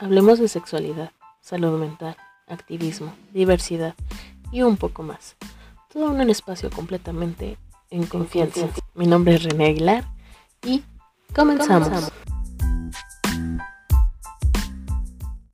Hablemos de sexualidad, salud mental, activismo, diversidad y un poco más. Todo en un espacio completamente en confianza. Mi nombre es René Aguilar y comenzamos.